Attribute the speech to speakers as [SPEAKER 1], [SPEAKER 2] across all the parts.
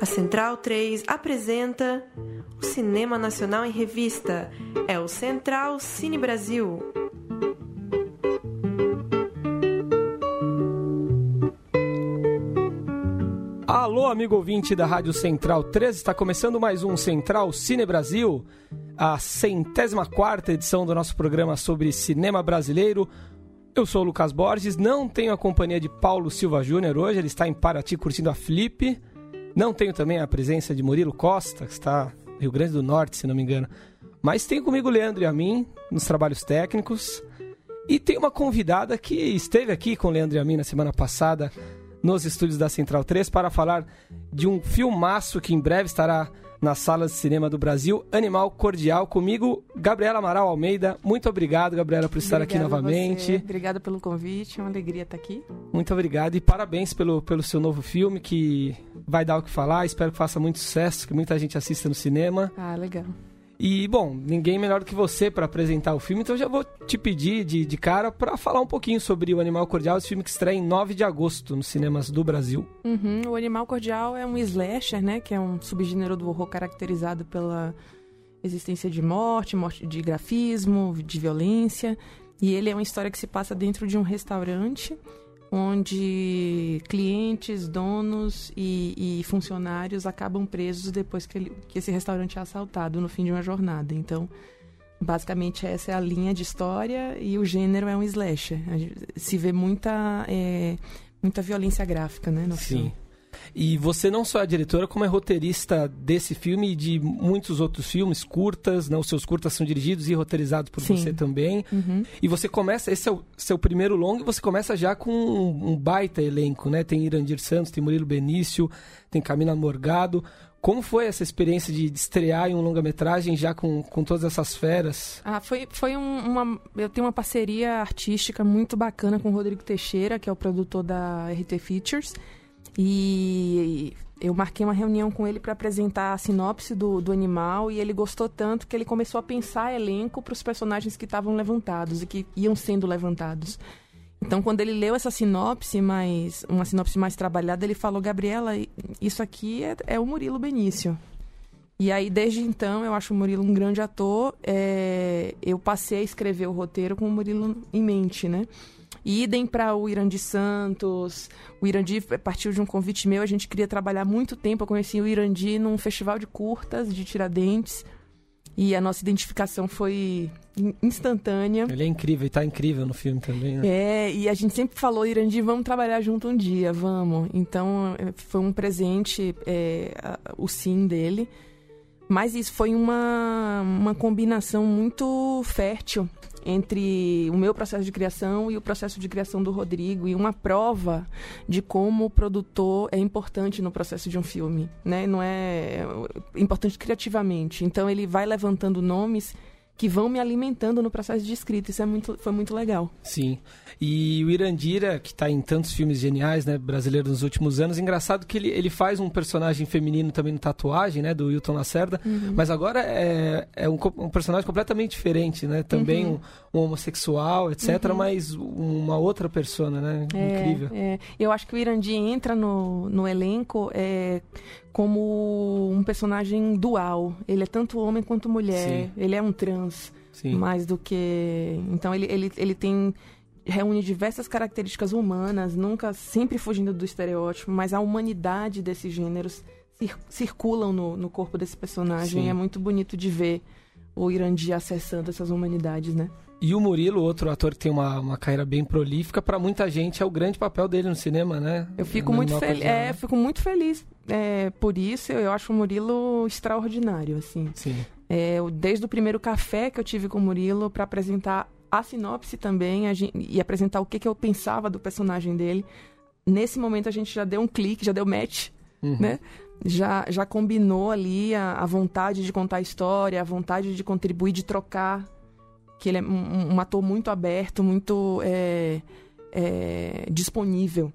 [SPEAKER 1] A Central 3 apresenta o Cinema Nacional em Revista. É o Central Cine Brasil.
[SPEAKER 2] Alô, amigo ouvinte da Rádio Central 3, está começando mais um Central Cine Brasil, a centésima quarta edição do nosso programa sobre cinema brasileiro. Eu sou o Lucas Borges, não tenho a companhia de Paulo Silva Júnior hoje, ele está em Paraty curtindo a Flip. Não tenho também a presença de Murilo Costa, que está no Rio Grande do Norte, se não me engano. Mas tenho comigo o Leandro e a mim, nos trabalhos técnicos. E tem uma convidada que esteve aqui com o Leandro e a mim na semana passada, nos estúdios da Central 3, para falar de um filmaço que em breve estará nas salas de cinema do Brasil, Animal Cordial. Comigo, Gabriela Amaral Almeida. Muito obrigado, Gabriela, por estar
[SPEAKER 3] Obrigada
[SPEAKER 2] aqui novamente.
[SPEAKER 3] Obrigada pelo convite, é uma alegria estar aqui.
[SPEAKER 2] Muito obrigado e parabéns pelo, pelo seu novo filme, que vai dar o que falar. Espero que faça muito sucesso, que muita gente assista no cinema.
[SPEAKER 3] Ah, legal.
[SPEAKER 2] E, bom, ninguém melhor do que você para apresentar o filme, então eu já vou te pedir de, de cara para falar um pouquinho sobre o Animal Cordial, esse filme que estreia em 9 de agosto nos cinemas do Brasil.
[SPEAKER 3] Uhum, O Animal Cordial é um slasher, né? Que é um subgênero do horror caracterizado pela existência de morte, morte de grafismo, de violência. E ele é uma história que se passa dentro de um restaurante onde clientes, donos e, e funcionários acabam presos depois que, ele- que esse restaurante é assaltado no fim de uma jornada. Então, basicamente essa é a linha de história e o gênero é um slasher. Se vê muita é, muita violência gráfica, né, no
[SPEAKER 2] Sim.
[SPEAKER 3] filme.
[SPEAKER 2] E você não só é diretora, como é roteirista desse filme e de muitos outros filmes, curtas, né? Os seus curtas são dirigidos e roteirizados por
[SPEAKER 3] Sim.
[SPEAKER 2] você também.
[SPEAKER 3] Uhum.
[SPEAKER 2] E você começa, esse é o seu primeiro longo, e você começa já com um, um baita elenco, né? Tem Irandir Santos, tem Murilo Benício, tem Camila Morgado. Como foi essa experiência de, de estrear em um longa-metragem já com, com todas essas feras?
[SPEAKER 3] Ah, foi, foi um- uma. Eu tenho uma parceria artística muito bacana com o Rodrigo Teixeira, que é o produtor da RT Features. E eu marquei uma reunião com ele para apresentar a sinopse do, do animal e ele gostou tanto que ele começou a pensar elenco para os personagens que estavam levantados e que iam sendo levantados. Então, quando ele leu essa sinopse, mais uma sinopse mais trabalhada, ele falou: Gabriela, isso aqui é, é o Murilo Benício. E aí, desde então, eu acho o Murilo um grande ator. É, eu passei a escrever o roteiro com o Murilo em mente, né? Idem para o Irandi Santos. O Irandi partiu de um convite meu, a gente queria trabalhar muito tempo. Eu conheci o Irandi num festival de curtas de Tiradentes. E a nossa identificação foi in- instantânea.
[SPEAKER 2] Ele é incrível e tá incrível no filme também, né?
[SPEAKER 3] É, e a gente sempre falou, Irandi, vamos trabalhar junto um dia, vamos. Então, é, foi um presente, é, o sim dele. Mas isso foi uma, uma combinação muito fértil entre o meu processo de criação e o processo de criação do Rodrigo e uma prova de como o produtor é importante no processo de um filme, né? Não é importante criativamente. Então ele vai levantando nomes que vão me alimentando no processo de escrita. Isso é muito, foi muito legal.
[SPEAKER 2] Sim. E o Irandira, que tá em tantos filmes geniais, né, brasileiros nos últimos anos, engraçado que ele, ele faz um personagem feminino também no Tatuagem, né, do Wilton Lacerda, mas agora é, é um, um personagem completamente diferente, né, também um, um homossexual, etc, mas uma outra persona, né,
[SPEAKER 3] É,
[SPEAKER 2] incrível.
[SPEAKER 3] é. Eu acho que o Irandi entra no, no elenco é, como um personagem dual. Ele é tanto homem quanto mulher.
[SPEAKER 2] Sim.
[SPEAKER 3] Ele é um trans,
[SPEAKER 2] Sim.
[SPEAKER 3] mais do que. Então ele, ele, ele tem. Reúne diversas características humanas, nunca sempre fugindo do estereótipo, mas a humanidade desses gêneros cir- circulam no, no corpo desse personagem.
[SPEAKER 2] Sim.
[SPEAKER 3] É muito bonito de ver o Irandi acessando essas humanidades, né?
[SPEAKER 2] E o Murilo, outro ator que tem uma, uma carreira bem prolífica, pra muita gente é o grande papel dele no cinema, né?
[SPEAKER 3] Eu fico
[SPEAKER 2] No
[SPEAKER 3] muito.
[SPEAKER 2] Cordial,
[SPEAKER 3] É,
[SPEAKER 2] né?
[SPEAKER 3] fico muito feliz é, por isso. Eu acho o Murilo extraordinário, assim.
[SPEAKER 2] Sim.
[SPEAKER 3] É, eu- desde o primeiro café que eu tive com o Murilo para apresentar a sinopse também a gen- e apresentar o que, que eu pensava do personagem dele. Nesse momento a gente já deu um clique, já deu match,
[SPEAKER 2] Uhum.
[SPEAKER 3] né? Já, já combinou ali a, a vontade de contar a história, a vontade de contribuir, de trocar. Que ele é um, um ator muito aberto, muito é, é, disponível.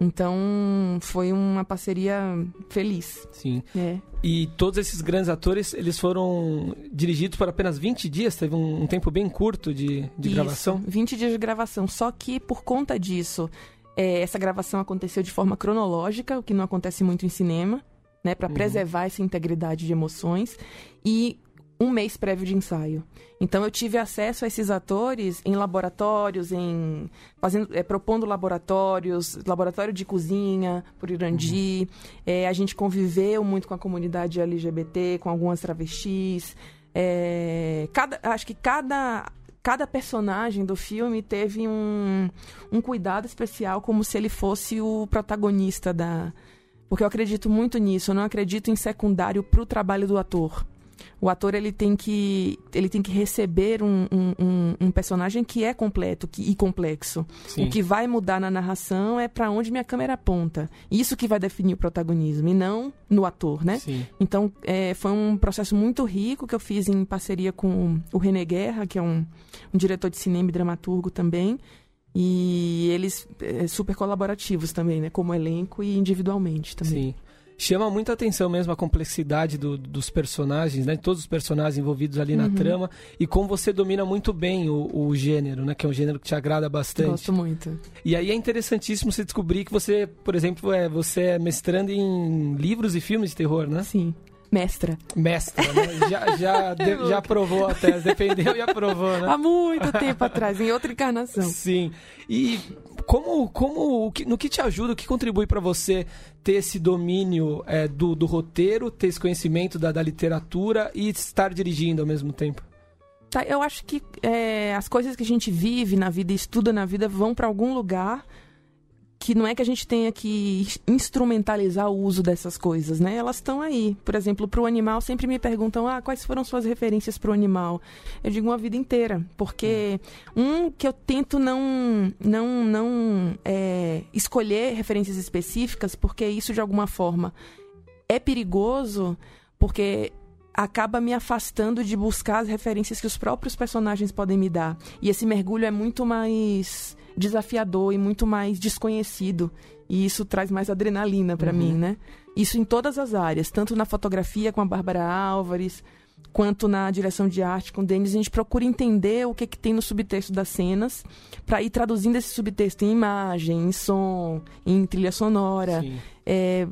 [SPEAKER 3] Então, foi uma parceria feliz.
[SPEAKER 2] Sim.
[SPEAKER 3] É.
[SPEAKER 2] E todos esses grandes atores, eles foram dirigidos por apenas 20 dias, teve um, um tempo bem curto de, de
[SPEAKER 3] Isso,
[SPEAKER 2] gravação.
[SPEAKER 3] 20 dias de gravação. Só que, por conta disso, é, essa gravação aconteceu de forma cronológica, o que não acontece muito em cinema, né? Para
[SPEAKER 2] Uhum.
[SPEAKER 3] preservar essa integridade de emoções. E um mês prévio de ensaio. Então eu tive acesso a esses atores em laboratórios, em fazendo, é, propondo laboratórios, laboratório de cozinha por Irandi. É, a gente conviveu muito com a comunidade LGBT, com algumas travestis. É, cada, acho que cada cada personagem do filme teve um, um cuidado especial, como se ele fosse o protagonista da. Porque eu acredito muito nisso, eu não acredito em secundário para o trabalho do ator. O ator ele tem que, ele tem que receber um, um, um- personagem que é completo que- e complexo.
[SPEAKER 2] Sim.
[SPEAKER 3] O que vai mudar na narração é para onde minha câmera aponta. Isso que vai definir o protagonismo, e não no ator, né?
[SPEAKER 2] Sim.
[SPEAKER 3] Então, é, foi um processo muito rico que eu fiz em parceria com o René Guerra, que é um, um diretor de cinema e dramaturgo também. E eles é, super colaborativos também, né? Como elenco e individualmente também.
[SPEAKER 2] Sim. Chama muita atenção mesmo a complexidade do- dos personagens, né? Todos os personagens envolvidos ali na
[SPEAKER 3] Uhum.
[SPEAKER 2] trama. E como você domina muito bem o, o gênero, né? Que é um gênero que te agrada bastante.
[SPEAKER 3] Gosto muito.
[SPEAKER 2] E aí é interessantíssimo você descobrir que você, por exemplo, é, você é mestrando em livros e filmes de terror, né?
[SPEAKER 3] Sim. Mestra.
[SPEAKER 2] Mestra, né? Já, já, de- já aprovou a tese, defendeu e aprovou, né?
[SPEAKER 3] Há muito tempo atrás, em outra encarnação.
[SPEAKER 2] Sim. E como, como no que te ajuda, o que contribui para você ter esse domínio é, do, do roteiro, ter esse conhecimento da, da literatura e estar dirigindo ao mesmo tempo?
[SPEAKER 3] Tá, eu acho que é, as coisas que a gente vive na vida estuda na vida vão para algum lugar que não é que a gente tenha que instrumentalizar o uso dessas coisas, né? Elas estão aí. Por exemplo, para o animal, sempre me perguntam: ah, quais foram suas referências para o animal? Eu digo uma vida inteira, porque um que eu tento não não não é, escolher referências específicas, porque isso de alguma forma é perigoso, porque acaba me afastando de buscar as referências que os próprios personagens podem me dar. E esse mergulho é muito mais desafiador e muito mais desconhecido. E isso traz mais adrenalina para
[SPEAKER 2] Uhum.
[SPEAKER 3] mim, né? Isso em todas as áreas, tanto na fotografia com a Bárbara Álvares, quanto na direção de arte com o Denis, a gente procura entender o que, que tem no subtexto das cenas, para ir traduzindo esse subtexto em imagem, em som, em trilha sonora é,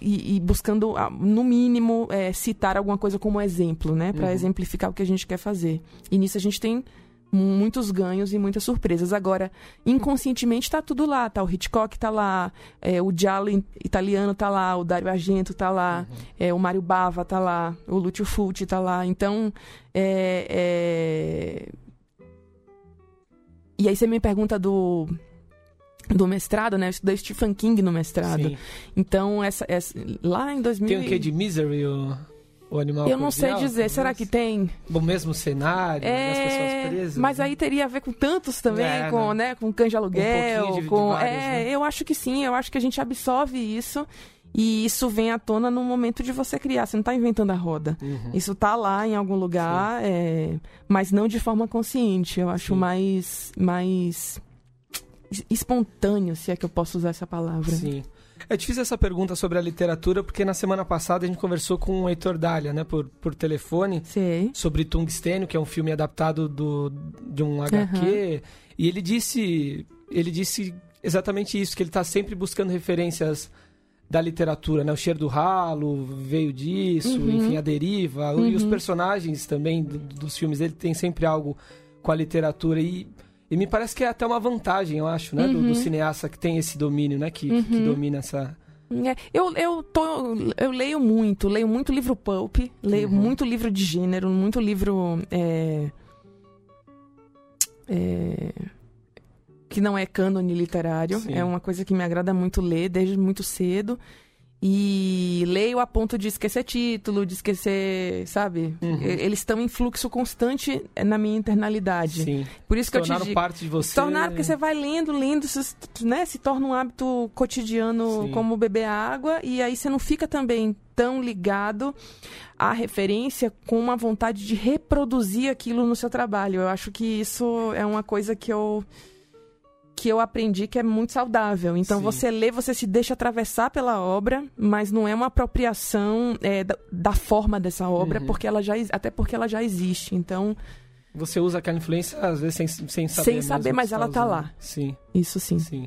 [SPEAKER 3] e, e buscando, no mínimo, é, citar alguma coisa como exemplo, né? Para
[SPEAKER 2] Uhum.
[SPEAKER 3] exemplificar o que a gente quer fazer. E nisso a gente tem muitos ganhos e muitas surpresas. Agora, inconscientemente tá tudo lá, tá? O Hitchcock tá lá, é, o Giallo italiano tá lá, o Dario Argento tá lá, é, o Mário Bava tá lá, o Lúcio Fulci tá lá. Então, é, é... E aí você me pergunta do do mestrado, né? Eu estudei Stephen King no mestrado.
[SPEAKER 2] Sim.
[SPEAKER 3] Então, essa, essa- lá em 2000...
[SPEAKER 2] Tem o que de Misery, o, o animal
[SPEAKER 3] Eu não sei
[SPEAKER 2] cordial,
[SPEAKER 3] dizer, será
[SPEAKER 2] talvez?
[SPEAKER 3] que tem?
[SPEAKER 2] O mesmo cenário, né, as pessoas presas.
[SPEAKER 3] mas
[SPEAKER 2] né?
[SPEAKER 3] aí teria a ver com tantos também,
[SPEAKER 2] É,
[SPEAKER 3] com,
[SPEAKER 2] não.
[SPEAKER 3] né, com de aluguel,
[SPEAKER 2] pouquinho de- de
[SPEAKER 3] com...
[SPEAKER 2] vários,
[SPEAKER 3] é,
[SPEAKER 2] né?
[SPEAKER 3] eu acho que sim, eu acho que a gente absorve isso e isso vem à tona no momento de você criar, você não está inventando a roda.
[SPEAKER 2] Uhum.
[SPEAKER 3] Isso tá lá em algum lugar, é, mas não de forma consciente. Eu acho
[SPEAKER 2] Sim.
[SPEAKER 3] mais, mais espontâneo, se é que eu posso usar essa palavra.
[SPEAKER 2] Sim. É difícil essa pergunta sobre a literatura, porque na semana passada a gente conversou com o Heitor Dália, né, por, por telefone,
[SPEAKER 3] Sei.
[SPEAKER 2] sobre Tungstênio, que é um filme adaptado do, de um HQ, e ele disse, ele disse exatamente isso, que ele está sempre buscando referências da literatura, né? O cheiro do ralo veio disso,
[SPEAKER 3] Uhum.
[SPEAKER 2] enfim, a deriva, e os
[SPEAKER 3] Uhum.
[SPEAKER 2] personagens também do- dos filmes dele tem sempre algo com a literatura e e me parece que é até uma vantagem, eu acho, né? Do, do
[SPEAKER 3] Uhum.
[SPEAKER 2] cineasta que tem esse domínio, né? Que, que
[SPEAKER 3] Uhum.
[SPEAKER 2] domina essa.
[SPEAKER 3] É, eu, eu, tô, eu leio muito, leio muito livro pulp, leio
[SPEAKER 2] Uhum.
[SPEAKER 3] muito livro de gênero, muito livro é, é, que não é cânone literário.
[SPEAKER 2] Sim.
[SPEAKER 3] É uma coisa que me agrada muito ler desde muito cedo. E leio a ponto de esquecer título, de esquecer, sabe?
[SPEAKER 2] Uhum.
[SPEAKER 3] Eles estão em fluxo constante na minha internalidade.
[SPEAKER 2] Sim.
[SPEAKER 3] Por isso que eu te
[SPEAKER 2] Tornaram
[SPEAKER 3] digo.
[SPEAKER 2] parte de você.
[SPEAKER 3] Tornar, porque você vai lendo, lendo, se, né, se torna um hábito cotidiano
[SPEAKER 2] Sim.
[SPEAKER 3] como beber água, e aí você não fica também tão ligado à referência com uma vontade de reproduzir aquilo no seu trabalho. Eu acho que isso é uma coisa que eu que eu aprendi que é muito saudável. Então
[SPEAKER 2] Sim.
[SPEAKER 3] você lê, você se deixa atravessar pela obra, mas não é uma apropriação é, da, da forma dessa obra,
[SPEAKER 2] Uhum.
[SPEAKER 3] porque ela já até porque ela já existe. Então
[SPEAKER 2] Você usa aquela influência, às vezes, sem, sem saber.
[SPEAKER 3] Sem saber, mas
[SPEAKER 2] você
[SPEAKER 3] ela tá
[SPEAKER 2] usando.
[SPEAKER 3] lá.
[SPEAKER 2] Sim,
[SPEAKER 3] isso sim.
[SPEAKER 2] sim.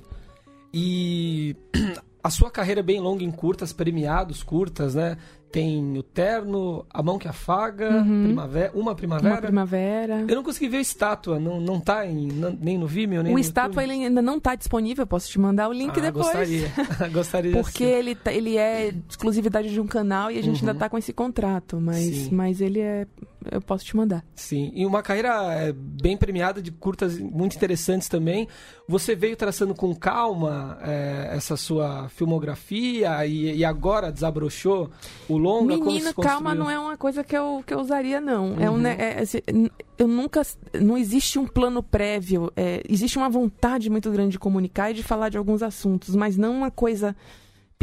[SPEAKER 2] E a sua carreira é bem longa em curtas, premiados curtas, né? Tem o Terno, A Mão que Afaga,
[SPEAKER 3] Uhum.
[SPEAKER 2] primavera, Uma Primavera.
[SPEAKER 3] Uma primavera.
[SPEAKER 2] Eu não consegui ver a estátua, não, não tá em, não- nem no Vimeo, nem
[SPEAKER 3] O
[SPEAKER 2] no
[SPEAKER 3] estátua
[SPEAKER 2] YouTube.
[SPEAKER 3] ele ainda não está disponível, posso te mandar o link
[SPEAKER 2] ah,
[SPEAKER 3] depois.
[SPEAKER 2] Gostaria, gostaria
[SPEAKER 3] Porque ele, tá- ele é exclusividade de um canal e a gente
[SPEAKER 2] Uhum.
[SPEAKER 3] ainda tá com esse contrato, mas,
[SPEAKER 2] Sim.
[SPEAKER 3] mas ele é. Eu posso te mandar.
[SPEAKER 2] Sim, e uma carreira é, bem premiada de curtas muito interessantes também. Você veio traçando com calma é, essa sua filmografia e, e agora desabrochou o longa?
[SPEAKER 3] Menino, calma, não é uma coisa que eu, que eu usaria, não. É um,
[SPEAKER 2] Uhum.
[SPEAKER 3] ne- é, n- eu nunca. Não existe um plano prévio. é, existe uma vontade muito grande de comunicar e de falar de alguns assuntos, mas não uma coisa.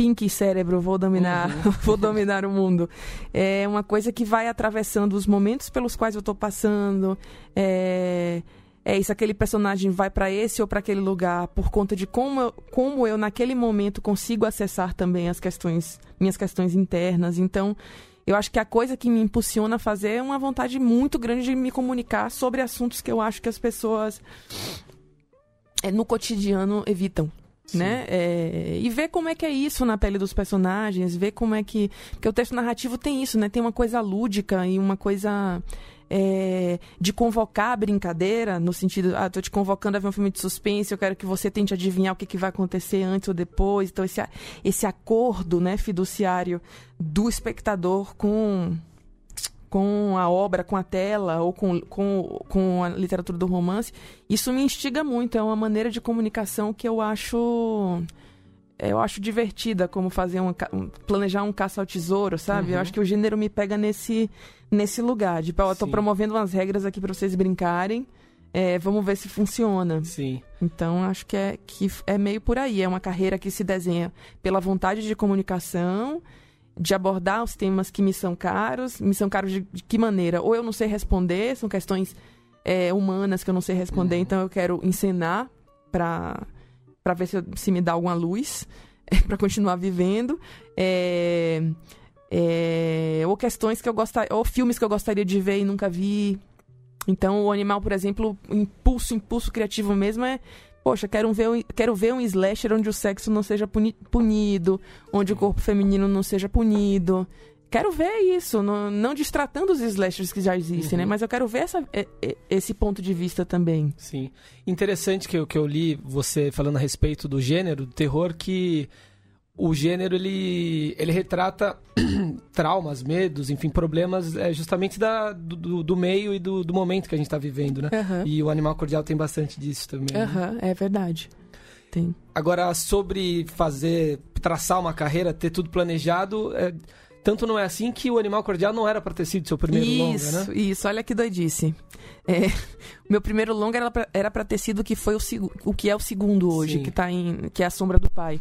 [SPEAKER 3] Pink cérebro, vou dominar,
[SPEAKER 2] Uhum.
[SPEAKER 3] vou dominar o mundo. É uma coisa que vai atravessando os momentos pelos quais eu tô passando. É, é isso, aquele personagem vai para esse ou para aquele lugar por conta de como eu, como eu naquele momento consigo acessar também as questões, minhas questões internas. Então, eu acho que a coisa que me impulsiona a fazer é uma vontade muito grande de me comunicar sobre assuntos que eu acho que as pessoas é, no cotidiano evitam. Né? É, e ver como é que é isso na pele dos personagens, ver como é que. Porque o texto narrativo tem isso, né? Tem uma coisa lúdica e uma coisa é, de convocar a brincadeira, no sentido, ah, tô te convocando a ver um filme de suspense, eu quero que você tente adivinhar o que, que vai acontecer antes ou depois. Então, esse, esse acordo né, fiduciário do espectador com com a obra, com a tela ou com, com, com a literatura do romance, isso me instiga muito. É uma maneira de comunicação que eu acho eu acho divertida, como fazer um, planejar um caça ao tesouro, sabe?
[SPEAKER 2] Uhum.
[SPEAKER 3] Eu acho que o gênero me pega nesse nesse lugar. Ó, eu tô
[SPEAKER 2] Sim.
[SPEAKER 3] promovendo umas regras aqui para vocês brincarem. é, vamos ver se funciona.
[SPEAKER 2] Sim,
[SPEAKER 3] Então, acho que é, que é meio por aí. É uma carreira que se desenha pela vontade de comunicação, de abordar os temas que me são caros. Me são caros de, de que maneira? Ou eu não sei responder, são questões é, humanas que eu não sei responder,
[SPEAKER 2] Uhum.
[SPEAKER 3] então eu quero encenar para ver se, eu- se me dá alguma luz, para continuar vivendo. É, é, ou questões que eu gostaria, ou filmes que eu gostaria de ver e nunca vi. Então, o animal, por exemplo, impulso, impulso criativo mesmo é. Poxa, quero ver, um- quero ver um slasher onde o sexo não seja puni- punido, onde o corpo feminino não seja punido. Quero ver isso, não, não destratando os slashers que já existem,
[SPEAKER 2] Uhum.
[SPEAKER 3] né? Mas eu quero ver essa, é- é- esse ponto de vista também.
[SPEAKER 2] sim. Interessante que eu, que eu li você falando a respeito do gênero, do terror, que o gênero ele, ele retrata traumas, medos, enfim, problemas é, justamente da, do, do- meio e do, do momento que a gente está vivendo, né?
[SPEAKER 3] Aham,
[SPEAKER 2] E o Animal Cordial tem bastante disso também. né?
[SPEAKER 3] aham, é verdade. Tem.
[SPEAKER 2] Agora, sobre fazer, traçar uma carreira, ter tudo planejado, é, tanto não é assim que o Animal Cordial não era para ter sido seu primeiro
[SPEAKER 3] isso,
[SPEAKER 2] longa, né?
[SPEAKER 3] isso, olha que doidice. É, o meu primeiro longa era pra ter sido o que foi o, o que é o segundo hoje,
[SPEAKER 2] Sim.
[SPEAKER 3] que tá em. que é a sombra do pai.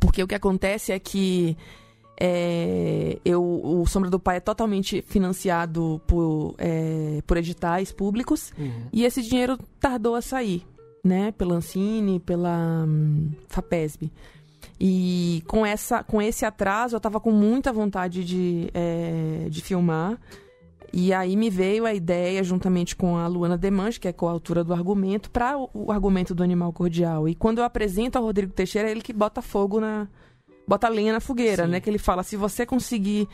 [SPEAKER 3] Porque o que acontece é que é, eu, o Sombra do Pai é totalmente financiado por, é, por editais públicos
[SPEAKER 2] Uhum.
[SPEAKER 3] e esse dinheiro tardou a sair, né? Pela Ancine, pela hum, FAPESB. E com, essa, com esse atraso, eu tava com muita vontade de, é, de filmar. E aí me veio a ideia, juntamente com a Luana Demange, que é coautora do argumento, para o, o argumento do animal cordial. E quando eu apresento ao Rodrigo Teixeira, é ele que bota fogo na. bota lenha na fogueira,
[SPEAKER 2] Sim.
[SPEAKER 3] né? Que ele fala: se você conseguir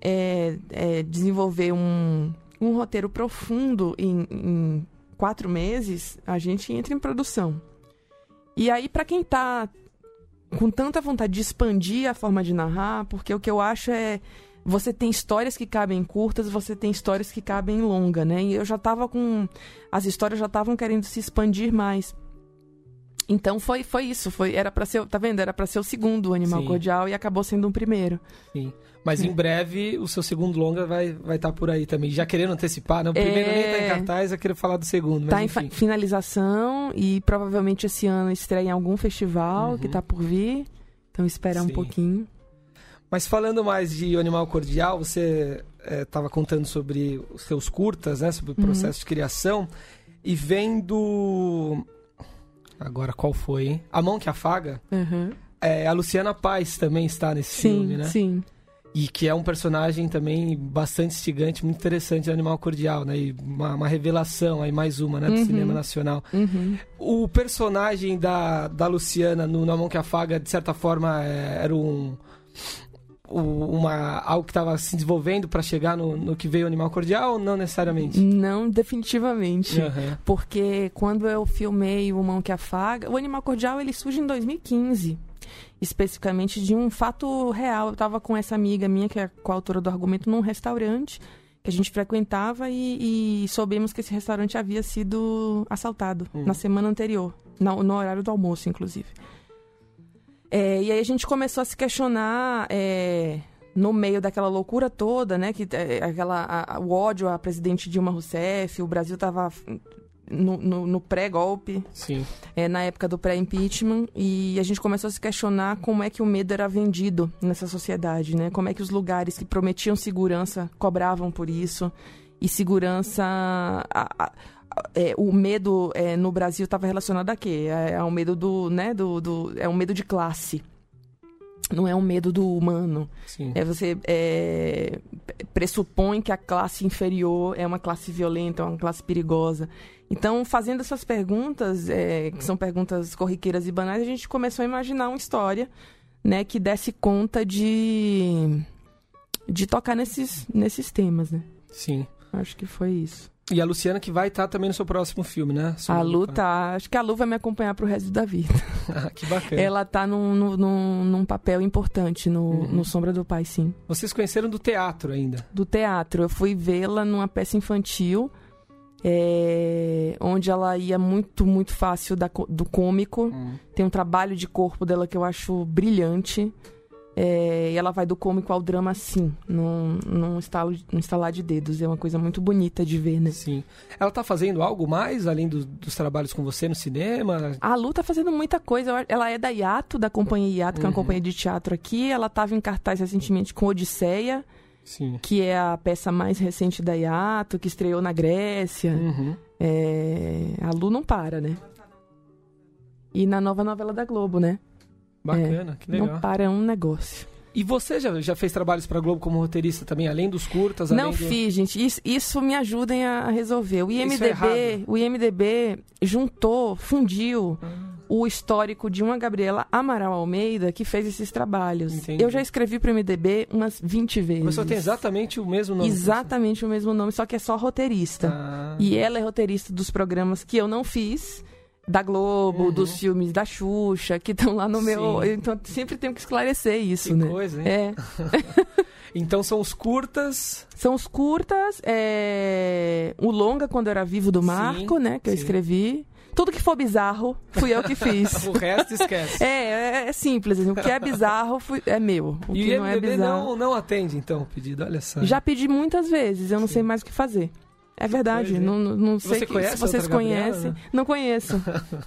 [SPEAKER 3] é, é, desenvolver um, um roteiro profundo em, em quatro meses, a gente entra em produção. E aí, para quem tá com tanta vontade de expandir a forma de narrar, porque o que eu acho é você tem histórias que cabem em curtas, você tem histórias que cabem em longa, né? E eu já tava com as histórias já estavam querendo se expandir mais. Então foi foi isso, foi era para ser, tá vendo? Era para ser o segundo Animal
[SPEAKER 2] Sim.
[SPEAKER 3] Cordial e acabou sendo um primeiro.
[SPEAKER 2] Sim. Mas
[SPEAKER 3] É.
[SPEAKER 2] em breve o seu segundo longa vai estar vai tá por aí também. Já querendo antecipar, né? O primeiro
[SPEAKER 3] É.
[SPEAKER 2] nem tá em cartaz, eu quero falar do segundo. Mas
[SPEAKER 3] tá em
[SPEAKER 2] enfim.
[SPEAKER 3] fa- finalização e provavelmente esse ano estreia em algum festival
[SPEAKER 2] Uhum.
[SPEAKER 3] que tá por vir. Então esperar um
[SPEAKER 2] Sim.
[SPEAKER 3] pouquinho.
[SPEAKER 2] Mas falando mais de O Animal Cordial, você estava contando sobre os seus curtas, né? Sobre o
[SPEAKER 3] Uhum.
[SPEAKER 2] processo de criação. E vendo Agora, qual foi, hein? A Mão que Afaga.
[SPEAKER 3] Uhum.
[SPEAKER 2] É, a Luciana Paz também está nesse
[SPEAKER 3] Sim,
[SPEAKER 2] filme, né?
[SPEAKER 3] sim.
[SPEAKER 2] E que é um personagem também bastante instigante, muito interessante do Animal Cordial, né? E uma, uma revelação aí, mais uma, né? Do
[SPEAKER 3] Uhum.
[SPEAKER 2] cinema nacional.
[SPEAKER 3] Uhum.
[SPEAKER 2] O personagem da, da Luciana no Na Mão que Afaga, de certa forma, é, era um... Uma, algo que estava se desenvolvendo para chegar no, no que veio o Animal Cordial ou não necessariamente?
[SPEAKER 3] Não, definitivamente.
[SPEAKER 2] Aham.
[SPEAKER 3] Porque quando eu filmei o Mão que Afaga, o Animal Cordial ele surge em 2015. Especificamente de um fato real. Eu estava com essa amiga minha, que é coautora do argumento, num restaurante que a gente frequentava e, e soubemos que esse restaurante havia sido assaltado
[SPEAKER 2] Hum.
[SPEAKER 3] na semana anterior, no, no horário do almoço, inclusive. É, e aí a gente começou a se questionar é, no meio daquela loucura toda, né? Que é, aquela, a- o ódio à presidente Dilma Rousseff, o Brasil estava no, no- no pré-golpe, é, na época do pré-impeachment, e a gente começou a se questionar como é que o medo era vendido nessa sociedade, né? Como é que os lugares que prometiam segurança cobravam por isso, e segurança... a- a- é, o medo é, no Brasil estava relacionado a quê? É, ao medo do, né, do, do... É um medo de classe. Não é um medo do humano.
[SPEAKER 2] Sim.
[SPEAKER 3] É você é, pressupõe que a classe inferior é uma classe violenta, é uma classe perigosa. Então, fazendo essas perguntas, é, que são perguntas corriqueiras e banais, a gente começou a imaginar uma história, né, que desse conta de de tocar nesses nesses temas, né?
[SPEAKER 2] Sim.
[SPEAKER 3] Acho que foi isso.
[SPEAKER 2] E a Luciana que vai estar também no seu próximo filme, né? Sobre
[SPEAKER 3] A Lu tá, acho que a Lu vai me acompanhar pro resto da vida.
[SPEAKER 2] Ah, que bacana.
[SPEAKER 3] Ela tá num, num, num- papel importante no,
[SPEAKER 2] Uhum.
[SPEAKER 3] no Sombra do Pai, sim.
[SPEAKER 2] Vocês conheceram do teatro ainda?
[SPEAKER 3] do teatro. Eu fui vê-la numa peça infantil, é, onde ela ia muito, muito fácil da do cômico. Tem um trabalho de corpo dela que eu acho brilhante. É, e ela vai do cômico ao drama assim, num, num, estalo, num estalar de dedos. É uma coisa muito bonita de ver, né?
[SPEAKER 2] Sim. Ela tá fazendo algo mais além do- dos trabalhos com você no cinema?
[SPEAKER 3] A Lu tá fazendo muita coisa. Ela é da Iato, da companhia Iato, que é uma
[SPEAKER 2] Uhum.
[SPEAKER 3] companhia de teatro aqui. Ela tava em cartaz recentemente com Odisseia,
[SPEAKER 2] Sim.
[SPEAKER 3] que é a peça mais recente da Iato, que estreou na Grécia.
[SPEAKER 2] Uhum.
[SPEAKER 3] É, a Lu não para, né? E na nova novela da Globo, né?
[SPEAKER 2] Bacana, que legal.
[SPEAKER 3] Não para é um negócio.
[SPEAKER 2] E você já, já fez trabalhos pra Globo como roteirista também, além dos curtas?
[SPEAKER 3] Não
[SPEAKER 2] além do...
[SPEAKER 3] fiz, gente. Isso, isso me ajudem a resolver. O
[SPEAKER 2] é
[SPEAKER 3] IMDB,
[SPEAKER 2] errado.
[SPEAKER 3] o IMDB juntou, fundiu o histórico de uma Gabriela Amaral Almeida que fez esses trabalhos.
[SPEAKER 2] Entendi.
[SPEAKER 3] Eu já escrevi para o IMDB umas 20 vezes.
[SPEAKER 2] A pessoa tem exatamente o mesmo nome.
[SPEAKER 3] Exatamente o mesmo nome, só que é só roteirista.
[SPEAKER 2] Ah,
[SPEAKER 3] E ela é roteirista dos programas que eu não fiz, da Globo,
[SPEAKER 2] Uhum.
[SPEAKER 3] dos filmes da Xuxa, que estão lá no meu.
[SPEAKER 2] Sim.
[SPEAKER 3] Então sempre tenho que esclarecer isso,
[SPEAKER 2] que
[SPEAKER 3] né?
[SPEAKER 2] coisa, hein?
[SPEAKER 3] É.
[SPEAKER 2] Então são os curtas.
[SPEAKER 3] São os curtas, é... o longa quando eu era vivo do
[SPEAKER 2] Sim,
[SPEAKER 3] Marco, né? Que eu
[SPEAKER 2] sim.
[SPEAKER 3] escrevi. Tudo que for bizarro, fui eu que fiz.
[SPEAKER 2] O resto esquece.
[SPEAKER 3] É, é, é simples. assim, O que é bizarro fui- é meu. O
[SPEAKER 2] e
[SPEAKER 3] que
[SPEAKER 2] o
[SPEAKER 3] não é bizarro.
[SPEAKER 2] não, não atende, então, o pedido. Olha só.
[SPEAKER 3] Já pedi muitas vezes, eu não
[SPEAKER 2] Sim.
[SPEAKER 3] sei mais o que fazer. É verdade, não, não sei
[SPEAKER 2] conhece
[SPEAKER 3] se vocês
[SPEAKER 2] Gabriela,
[SPEAKER 3] conhecem.
[SPEAKER 2] né?
[SPEAKER 3] Não conheço.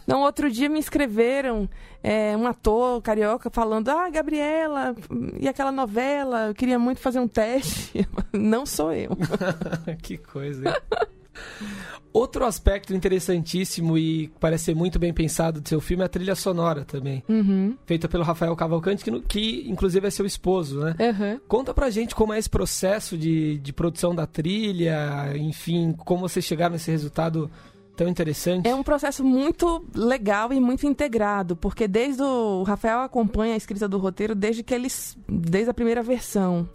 [SPEAKER 3] Não, outro dia me escreveram é, um ator carioca falando: Ah, Gabriela, e aquela novela, eu queria muito fazer um teste. Não sou eu.
[SPEAKER 2] que coisa. Outro aspecto interessantíssimo e parece ser muito bem pensado do seu filme é a trilha sonora também.
[SPEAKER 3] Uhum.
[SPEAKER 2] Feita pelo Rafael Cavalcante, que, que inclusive é seu esposo, né?
[SPEAKER 3] Uhum.
[SPEAKER 2] Conta pra gente como é esse processo de, de produção da trilha, enfim, como vocês chegaram nesse resultado tão interessante.
[SPEAKER 3] É um processo muito legal e muito integrado, porque desde o, o Rafael acompanha a escrita do roteiro desde que eles desde a primeira versão.